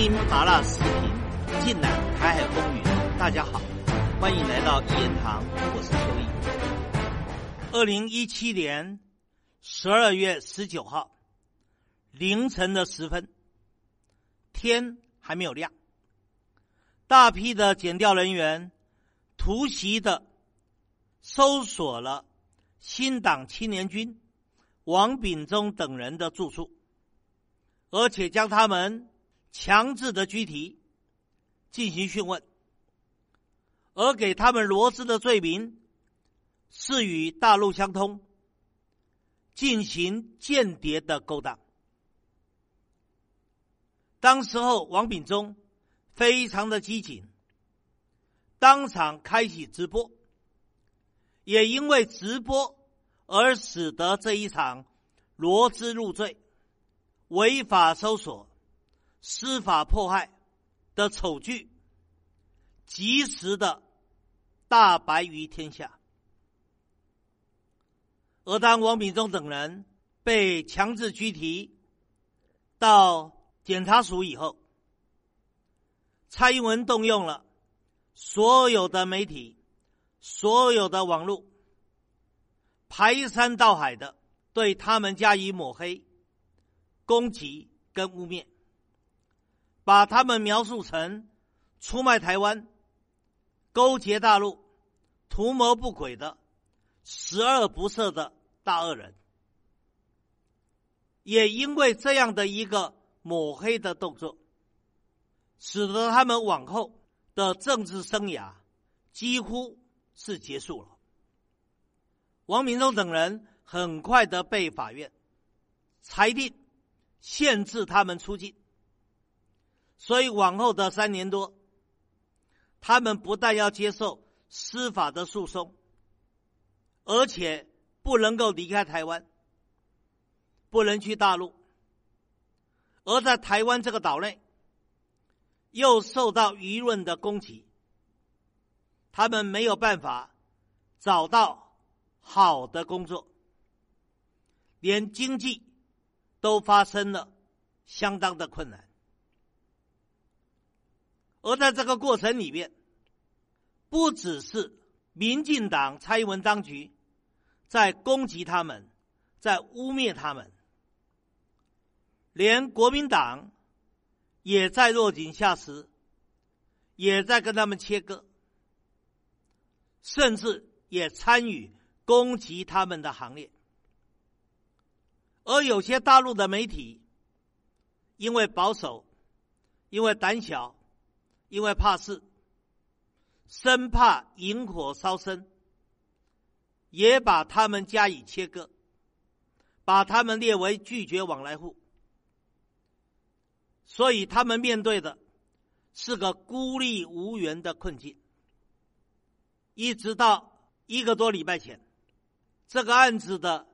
听麻辣视频，尽览台海风云。大家好，欢迎来到一言堂，我是邱毅。二零一七年十二月十九号凌晨的时分，天还没有亮，大批的检调人员突袭的搜索了新党青年军王炳忠等人的住处，而且将他们。强制的拘提，进行讯问，而给他们罗织的罪名是与大陆相通，进行间谍的勾当。当时候，王炳忠非常的机警，当场开启直播，也因为直播而使得这一场罗织入罪、违法搜索。司法迫害的丑剧，及时的大白于天下。而当王炳忠等人被强制拘提到检察署以后，蔡英文动用了所有的媒体、所有的网络，排山倒海的对他们加以抹黑、攻击跟污蔑。把他们描述成出卖台湾、勾结大陆、图谋不轨的十恶不赦的大恶人，也因为这样的一个抹黑的动作，使得他们往后的政治生涯几乎是结束了。王明忠等人很快的被法院裁定限制他们出境。所以往后的三年多，他们不但要接受司法的诉讼，而且不能够离开台湾，不能去大陆，而在台湾这个岛内，又受到舆论的攻击，他们没有办法找到好的工作，连经济都发生了相当的困难。而在这个过程里面，不只是民进党蔡英文当局在攻击他们，在污蔑他们，连国民党也在落井下石，也在跟他们切割，甚至也参与攻击他们的行列。而有些大陆的媒体，因为保守，因为胆小。因为怕事，生怕引火烧身，也把他们加以切割，把他们列为拒绝往来户，所以他们面对的是个孤立无援的困境。一直到一个多礼拜前，这个案子的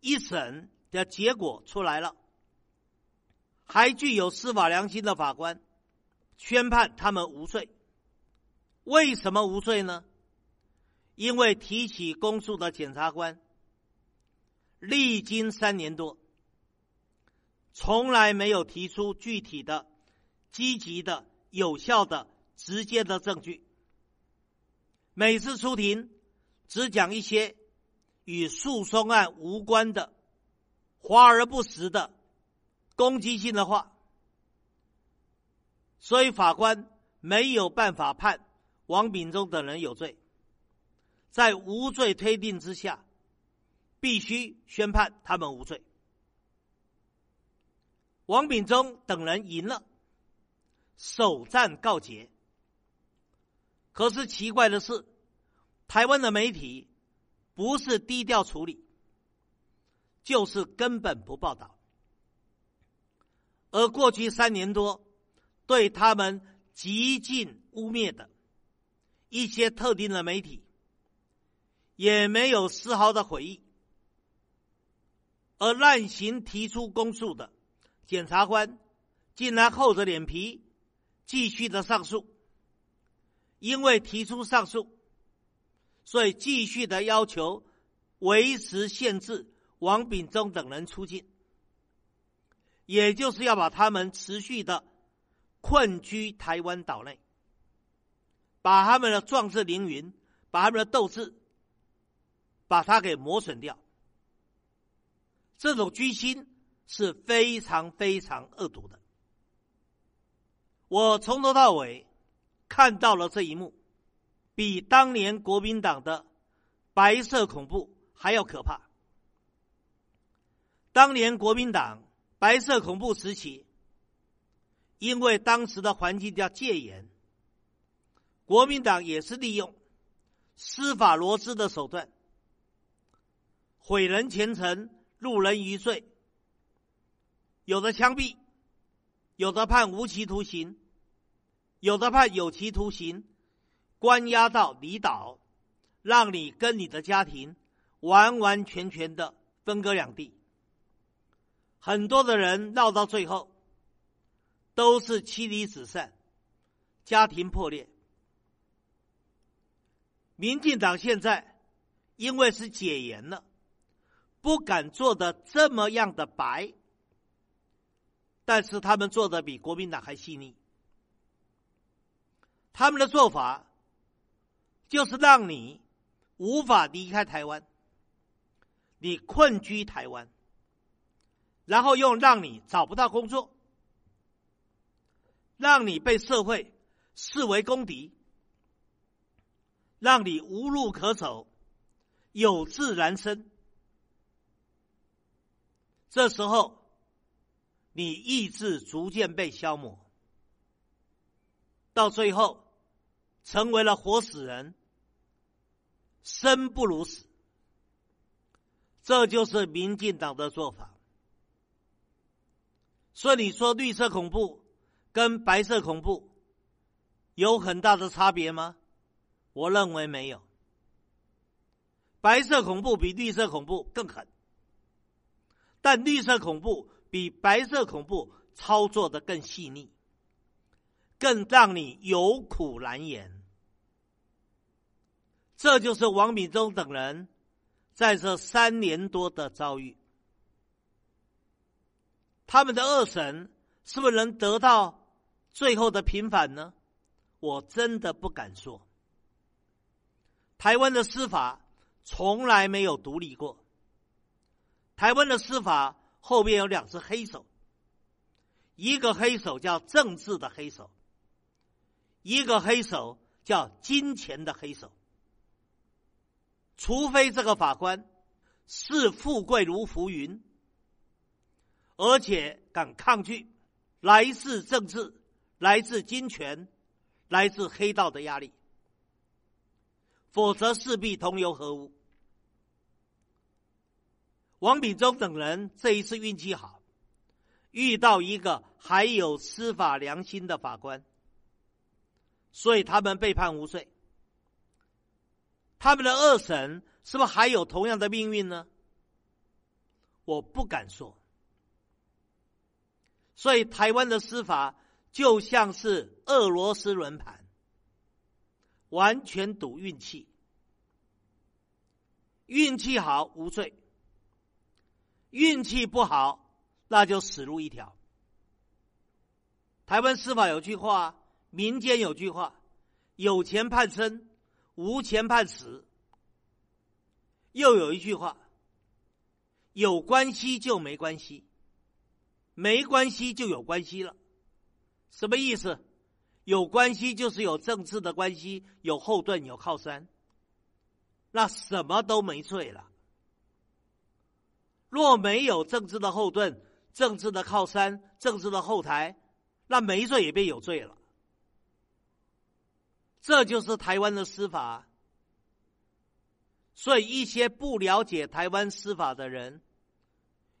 一审的结果出来了，还具有司法良心的法官。宣判他们无罪，为什么无罪呢？因为提起公诉的检察官历经三年多，从来没有提出具体的、积极的、有效的、直接的证据。每次出庭，只讲一些与诉讼案无关的、华而不实的、攻击性的话。所以法官没有办法判王炳忠等人有罪，在无罪推定之下，必须宣判他们无罪。王炳忠等人赢了，首战告捷。可是奇怪的是，台湾的媒体不是低调处理，就是根本不报道。而过去三年多。对他们极尽污蔑的一些特定的媒体，也没有丝毫的悔意；而滥行提出公诉的检察官，竟然厚着脸皮继续的上诉，因为提出上诉，所以继续的要求维持限制王炳忠等人出境，也就是要把他们持续的。困居台湾岛内，把他们的壮志凌云，把他们的斗志，把它给磨损掉。这种居心是非常非常恶毒的。我从头到尾看到了这一幕，比当年国民党的白色恐怖还要可怕。当年国民党白色恐怖时期，因为当时的环境叫戒严，国民党也是利用司法罗织的手段，毁人前程，入人于罪，有的枪毙，有的判无期徒刑，有的判有期徒刑，关押到离岛，让你跟你的家庭完完全全的分割两地。很多的人闹到最后，都是妻离子散，家庭破裂。民进党现在因为是解严了，不敢做的这么样的白，但是他们做的比国民党还细腻。他们的做法就是让你无法离开台湾，你困居台湾。然后又让你找不到工作，让你被社会视为公敌，让你无路可走，有志难伸。这时候，你意志逐渐被消磨，到最后成为了活死人，生不如死。这就是民进党的做法。所以你说绿色恐怖跟白色恐怖有很大的差别吗？我认为没有。白色恐怖比绿色恐怖更狠，但绿色恐怖比白色恐怖操作的更细腻，更让你有苦难言。这就是王敏忠等人在这三年多的遭遇。他们的二审是不是能得到最后的平反呢？我真的不敢说。台湾的司法从来没有独立过。台湾的司法后边有两只黑手，一个黑手叫政治的黑手，一个黑手叫金钱的黑手。除非这个法官视富贵如浮云。而且敢抗拒来世政治、来自金钱、来自黑道的压力，否则势必同流合污。王炳忠等人这一次运气好，遇到一个还有司法良心的法官，所以他们被判无罪。他们的二审是不是还有同样的命运呢？我不敢说。所以，台湾的司法就像是俄罗斯轮盘，完全赌运气。运气好无罪，运气不好那就死路一条。台湾司法有句话，民间有句话：有钱判生，无钱判死。又有一句话：有关系就没关系。没关系就有关系了，什么意思？有关系就是有政治的关系，有后盾，有靠山，那什么都没罪了。若没有政治的后盾、政治的靠山、政治的后台，那没罪也变有罪了。这就是台湾的司法。所以一些不了解台湾司法的人。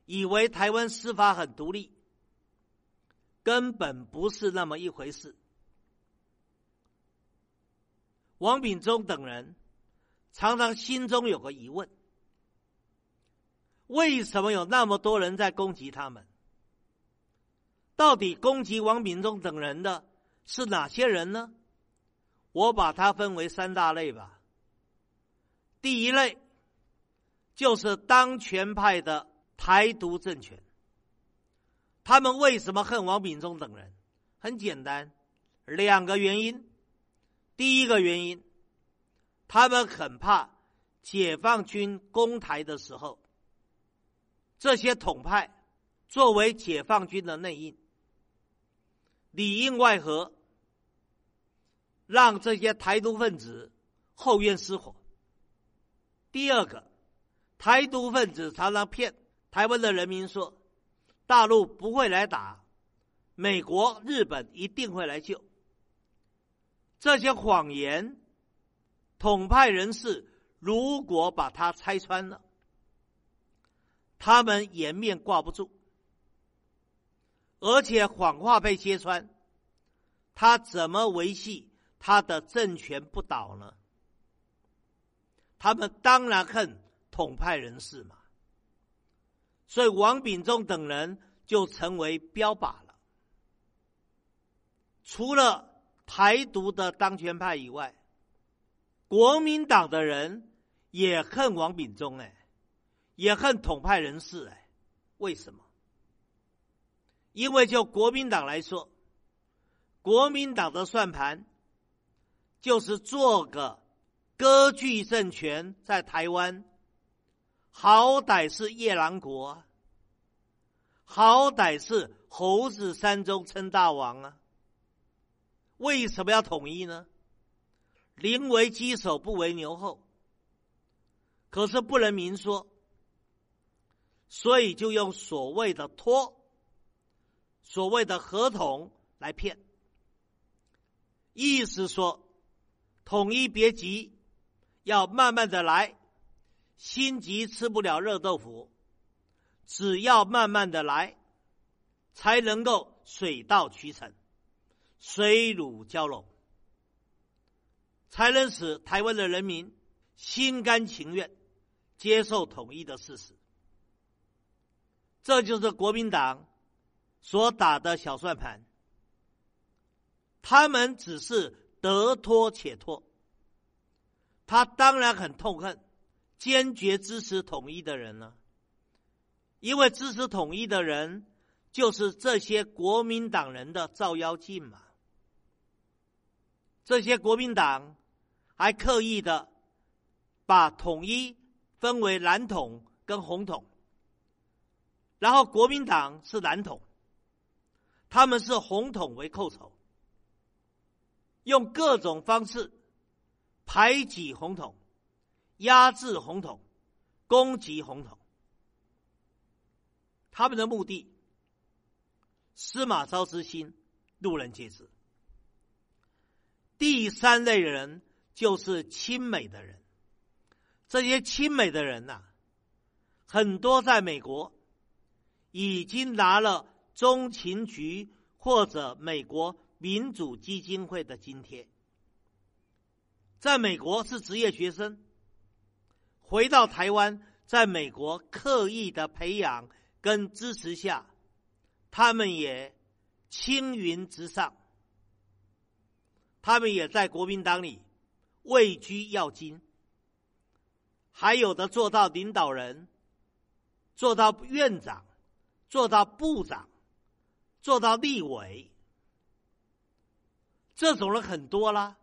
以为台湾司法很独立，根本不是那么一回事。王炳忠等人常常心中有个疑问：为什么有那么多人在攻击他们？到底攻击王炳忠等人的是哪些人呢？我把它分为三大类吧。第一类就是当权派的。台独政权，他们为什么恨王炳忠等人？很简单，两个原因。第一个原因，他们很怕解放军攻台的时候，这些统派作为解放军的内应，里应外合，让这些台独分子后院失火。第二个，台独分子常常骗台湾的人民说，大陆不会来打，美国、日本一定会来救。这些谎言，统派人士如果把它拆穿了，他们颜面挂不住，而且谎话被揭穿，他怎么维系他的政权不倒呢？他们当然恨统派人士嘛，所以王炳忠等人就成为标靶了。除了。台独的当权派以外，国民党的人也恨王炳忠，哎，也恨统派人士，哎，为什么？因为就国民党来说，国民党的算盘就是做个割据政权，在台湾，好歹是夜郎国，好歹是猴子山中称大王啊。为什么要统一呢？宁为鸡首不为牛后，可是不能明说，所以就用所谓的托、所谓的合同来骗，意思说统一别急，要慢慢的来，心急吃不了热豆腐，只要慢慢的来，才能够水到渠成。水乳交融，才能使台湾的人民心甘情愿接受统一的事实。这就是国民党所打的小算盘。他们只是得拖且拖，他当然很痛恨坚决支持统一的人呢，因为支持统一的人就是这些国民党人的照妖镜嘛。这些国民党还刻意的把统一分为蓝统跟红统，然后国民党是蓝统，他们是红统为寇仇，用各种方式排挤红统、压制红统、攻击红统，他们的目的，司马昭之心，路人皆知。第三类人就是亲美的人，这些亲美的人呐，很多在美国已经拿了中情局或者美国民主基金会的津贴，在美国是职业学生，回到台湾，在美国刻意的培养跟支持下，他们也青云直上。他们也在国民党里位居要津，还有的做到领导人，做到院长，做到部长，做到立委，这种人很多啦。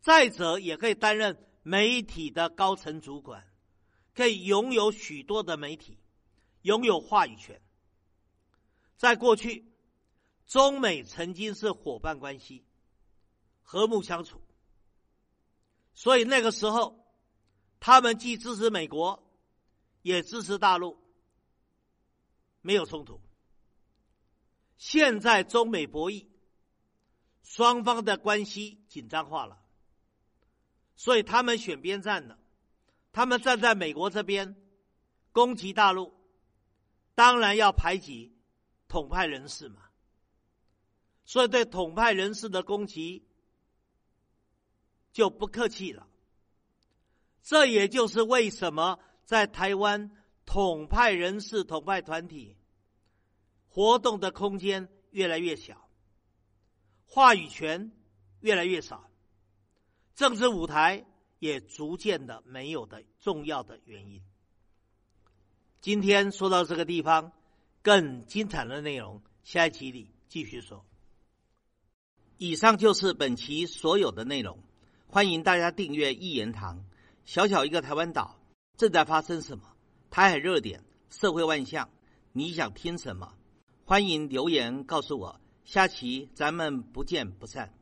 再者，也可以担任媒体的高层主管，可以拥有许多的媒体，拥有话语权。在过去，中美曾经是伙伴关系。和睦相处，所以那个时候，他们既支持美国，也支持大陆，没有冲突。现在中美博弈，双方的关系紧张化了，所以他们选边站了，他们站在美国这边，攻击大陆，当然要排挤统派人士嘛。所以对统派人士的攻击。就不客气了。这也就是为什么在台湾统派人士、统派团体活动的空间越来越小，话语权越来越少，政治舞台也逐渐的没有的重要的原因。今天说到这个地方，更精彩的内容，下一集里继续说。以上就是本期所有的内容，欢迎大家订阅一言堂。小小一个台湾岛，正在发生什么？台海热点，社会万象，你想听什么？欢迎留言告诉我。下期咱们不见不散。